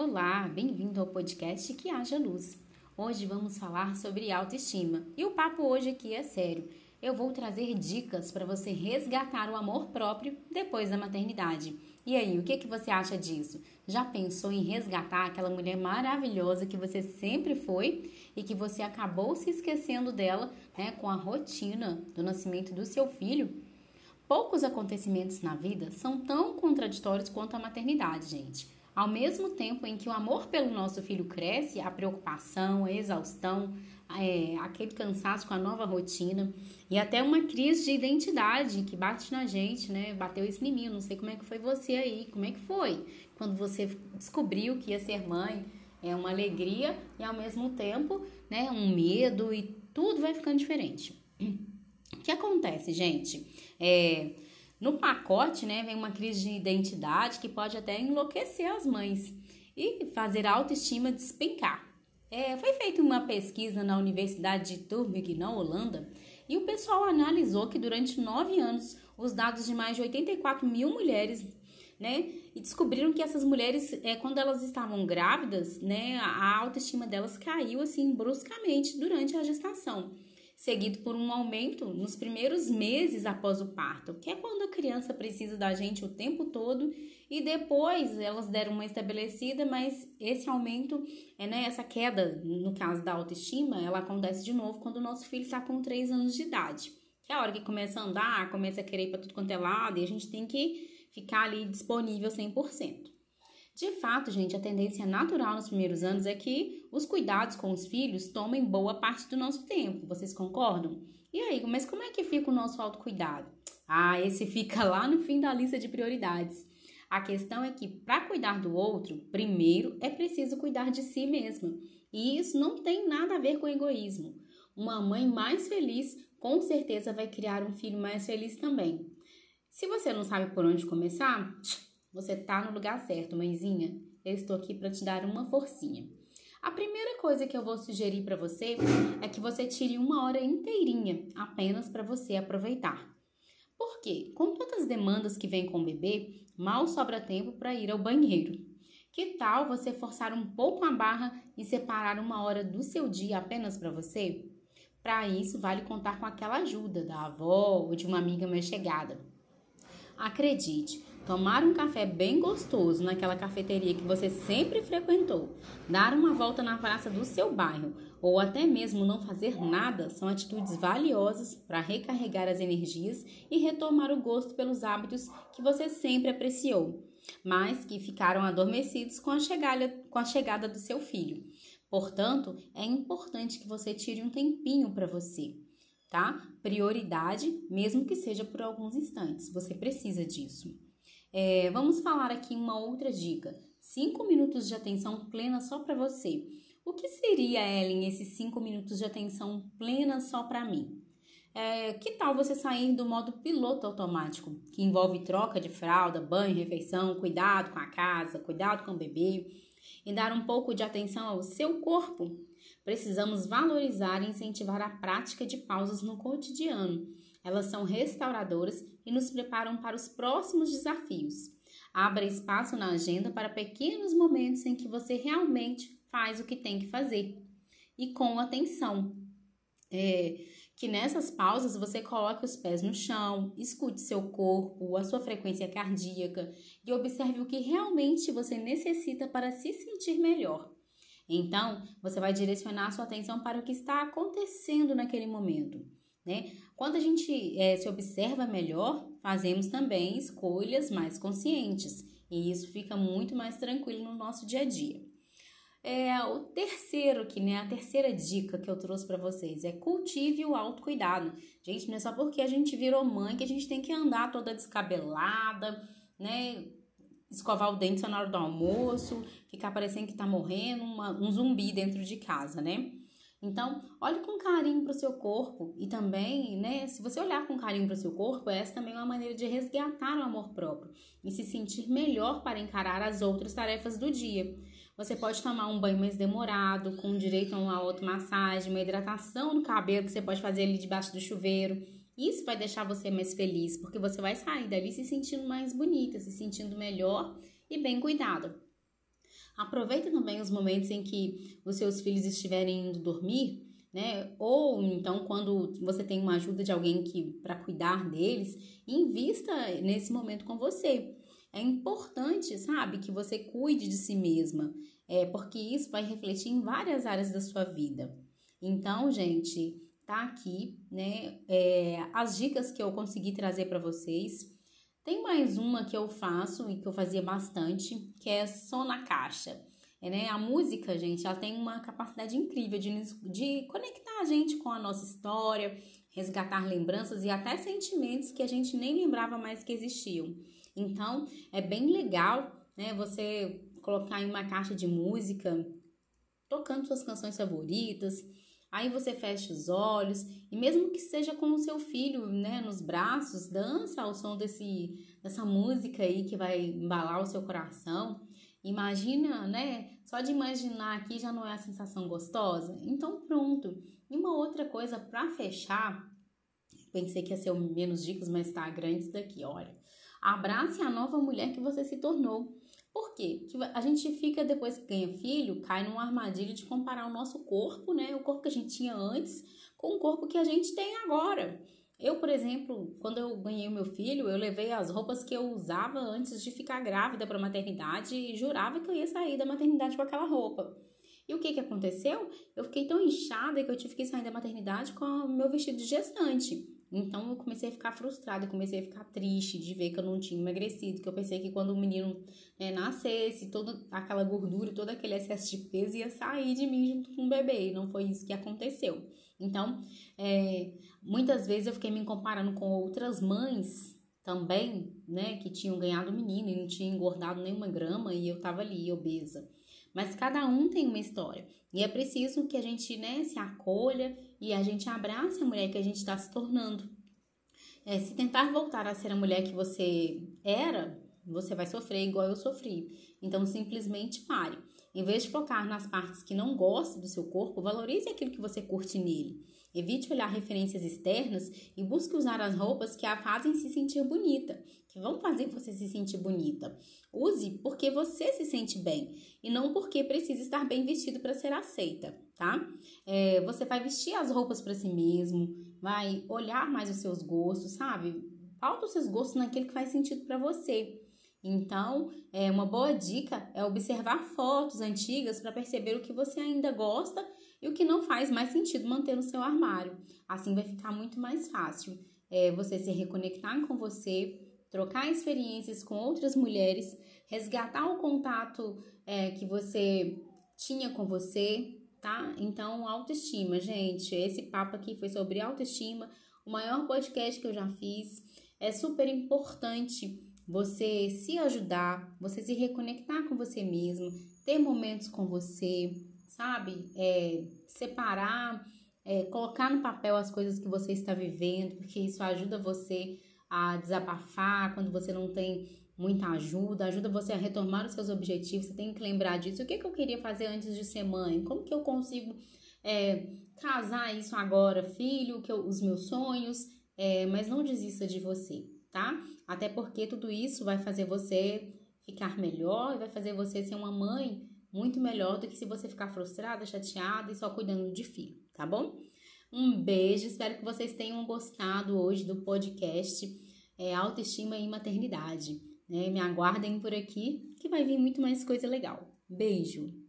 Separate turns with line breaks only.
Olá, bem-vindo ao podcast Que Haja Luz. Hoje vamos falar sobre autoestima e o papo hoje aqui é sério. Eu vou trazer dicas para você resgatar o amor próprio depois da maternidade. E aí, o que, que você acha disso? Já pensou em resgatar aquela mulher maravilhosa que você sempre foi e que você acabou se esquecendo dela né, com a rotina do nascimento do seu filho? Poucos acontecimentos na vida são tão contraditórios quanto a maternidade, gente. Ao mesmo tempo em que o amor pelo nosso filho cresce, a preocupação, a exaustão, é, aquele cansaço com a nova rotina e até uma crise de identidade que bate na gente, né? Bateu isso em não sei como é que foi você aí, como é que foi quando você descobriu que ia ser mãe? É uma alegria e ao mesmo tempo, né, um medo e tudo vai ficando diferente. O que acontece, gente? É, no pacote, né, vem uma crise de identidade que pode até enlouquecer as mães e fazer a autoestima despencar. É, foi feita uma pesquisa na Universidade de Tilburg, na Holanda, e o pessoal analisou que durante nove anos os dados de mais de 84 mil mulheres, né, e descobriram que essas mulheres, é, quando elas estavam grávidas, né, a autoestima delas caiu assim bruscamente durante a gestação seguido por um aumento nos primeiros meses após o parto, que é quando a criança precisa da gente o tempo todo e depois elas deram uma estabelecida, mas esse aumento, é, né, essa queda, no caso da autoestima, ela acontece de novo quando o nosso filho está com 3 anos de idade. Que é a hora que começa a andar, começa a querer ir para tudo quanto é lado e a gente tem que ficar ali disponível 100%. De fato, gente, a tendência natural nos primeiros anos é que os cuidados com os filhos tomem boa parte do nosso tempo. Vocês concordam? E aí, mas como é que fica o nosso autocuidado? Ah, esse fica lá no fim da lista de prioridades. A questão é que para cuidar do outro, primeiro é preciso cuidar de si mesma. E isso não tem nada a ver com egoísmo. Uma mãe mais feliz com certeza vai criar um filho mais feliz também. Se você não sabe por onde começar, você tá no lugar certo, mãezinha. Eu estou aqui para te dar uma forcinha. A primeira coisa que eu vou sugerir para você é que você tire uma hora inteirinha apenas para você aproveitar. Por quê? Com tantas demandas que vem com o bebê, mal sobra tempo para ir ao banheiro. Que tal você forçar um pouco a barra e separar uma hora do seu dia apenas para você? Para isso, vale contar com aquela ajuda da avó ou de uma amiga mais chegada. Acredite, tomar um café bem gostoso naquela cafeteria que você sempre frequentou, dar uma volta na praça do seu bairro ou até mesmo não fazer nada são atitudes valiosas para recarregar as energias e retomar o gosto pelos hábitos que você sempre apreciou, mas que ficaram adormecidos com a chegada, com a chegada do seu filho. Portanto, é importante que você tire um tempinho para você tá? Prioridade, mesmo que seja por alguns instantes, você precisa disso. É, vamos falar aqui uma outra dica: cinco minutos de atenção plena só para você. O que seria, Ellen, esses cinco minutos de atenção plena só para mim? É, que tal você sair do modo piloto automático, que envolve troca de fralda, banho, refeição, cuidado com a casa, cuidado com o bebê, e dar um pouco de atenção ao seu corpo? Precisamos valorizar e incentivar a prática de pausas no cotidiano. Elas são restauradoras e nos preparam para os próximos desafios. Abra espaço na agenda para pequenos momentos em que você realmente faz o que tem que fazer e com atenção. É, que nessas pausas você coloque os pés no chão, escute seu corpo, a sua frequência cardíaca e observe o que realmente você necessita para se sentir melhor. Então, você vai direcionar a sua atenção para o que está acontecendo naquele momento. Né? Quando a gente é, se observa melhor, fazemos também escolhas mais conscientes e isso fica muito mais tranquilo no nosso dia a dia. É, o terceiro que, né, a terceira dica que eu trouxe para vocês é cultive o autocuidado. Gente, não é só porque a gente virou mãe que a gente tem que andar toda descabelada, né, escovar o dente só na hora do almoço, ficar parecendo que tá morrendo, uma, um zumbi dentro de casa, né? Então, olhe com carinho para o seu corpo e também, né, se você olhar com carinho para o seu corpo, essa também é uma maneira de resgatar o amor próprio e se sentir melhor para encarar as outras tarefas do dia. Você pode tomar um banho mais demorado, com direito a uma automassagem, uma hidratação no cabelo que você pode fazer ali debaixo do chuveiro isso vai deixar você mais feliz, porque você vai sair dali se sentindo mais bonita, se sentindo melhor e bem cuidada. Aproveita também os momentos em que os seus filhos estiverem indo dormir, né? Ou então quando você tem uma ajuda de alguém que para cuidar deles, invista nesse momento com você. É importante, sabe, que você cuide de si mesma, é, porque isso vai refletir em várias áreas da sua vida. Então, gente, tá aqui, né? É, as dicas que eu consegui trazer para vocês. Tem mais uma que eu faço e que eu fazia bastante, que é só na caixa. É, né? A música, gente, ela tem uma capacidade incrível de, de conectar a gente com a nossa história, resgatar lembranças e até sentimentos que a gente nem lembrava mais que existiam. Então, é bem legal, né, você colocar em uma caixa de música, tocando suas canções favoritas. Aí você fecha os olhos e mesmo que seja com o seu filho, né, nos braços, dança ao som desse dessa música aí que vai embalar o seu coração. Imagina, né? Só de imaginar aqui já não é a sensação gostosa. Então pronto. E uma outra coisa para fechar, pensei que ia ser o menos dicas, mas tá grande isso daqui, olha. Abrace a nova mulher que você se tornou. Por quê? Porque a gente fica, depois que ganha filho, cai numa armadilha de comparar o nosso corpo, né? O corpo que a gente tinha antes com o corpo que a gente tem agora. Eu, por exemplo, quando eu ganhei o meu filho, eu levei as roupas que eu usava antes de ficar grávida para a maternidade e jurava que eu ia sair da maternidade com aquela roupa. E o que que aconteceu? Eu fiquei tão inchada que eu tive que sair da maternidade com o meu vestido de gestante. Então eu comecei a ficar frustrada, comecei a ficar triste de ver que eu não tinha emagrecido, que eu pensei que quando o menino né, nascesse, toda aquela gordura, todo aquele excesso de peso ia sair de mim junto com o bebê, e não foi isso que aconteceu. Então, é, muitas vezes eu fiquei me comparando com outras mães também, né, que tinham ganhado menino e não tinham engordado nenhuma grama e eu tava ali obesa. Mas cada um tem uma história. E é preciso que a gente né, se acolha e a gente abrace a mulher que a gente está se tornando. É, se tentar voltar a ser a mulher que você era, você vai sofrer igual eu sofri. Então, simplesmente pare. Em vez de focar nas partes que não gosta do seu corpo, valorize aquilo que você curte nele. Evite olhar referências externas e busque usar as roupas que a fazem se sentir bonita, que vão fazer você se sentir bonita. Use porque você se sente bem e não porque precisa estar bem vestido para ser aceita, tá? É, você vai vestir as roupas para si mesmo, vai olhar mais os seus gostos, sabe? Pauta os seus gostos naquilo que faz sentido para você. Então, é uma boa dica é observar fotos antigas para perceber o que você ainda gosta e o que não faz mais sentido manter no seu armário. Assim vai ficar muito mais fácil é, você se reconectar com você, trocar experiências com outras mulheres, resgatar o contato é, que você tinha com você, tá? Então, autoestima, gente. Esse papo aqui foi sobre autoestima, o maior podcast que eu já fiz. É super importante você se ajudar, você se reconectar com você mesmo, ter momentos com você, sabe? É, separar, é, colocar no papel as coisas que você está vivendo, porque isso ajuda você a desabafar quando você não tem muita ajuda, ajuda você a retomar os seus objetivos. Você tem que lembrar disso. O que, que eu queria fazer antes de ser mãe? Como que eu consigo é, casar isso agora, filho? Que eu, os meus sonhos, é, mas não desista de você tá? Até porque tudo isso vai fazer você ficar melhor e vai fazer você ser uma mãe muito melhor do que se você ficar frustrada, chateada e só cuidando de filho, tá bom? Um beijo, espero que vocês tenham gostado hoje do podcast é, Autoestima e Maternidade. Né? Me aguardem por aqui que vai vir muito mais coisa legal. Beijo!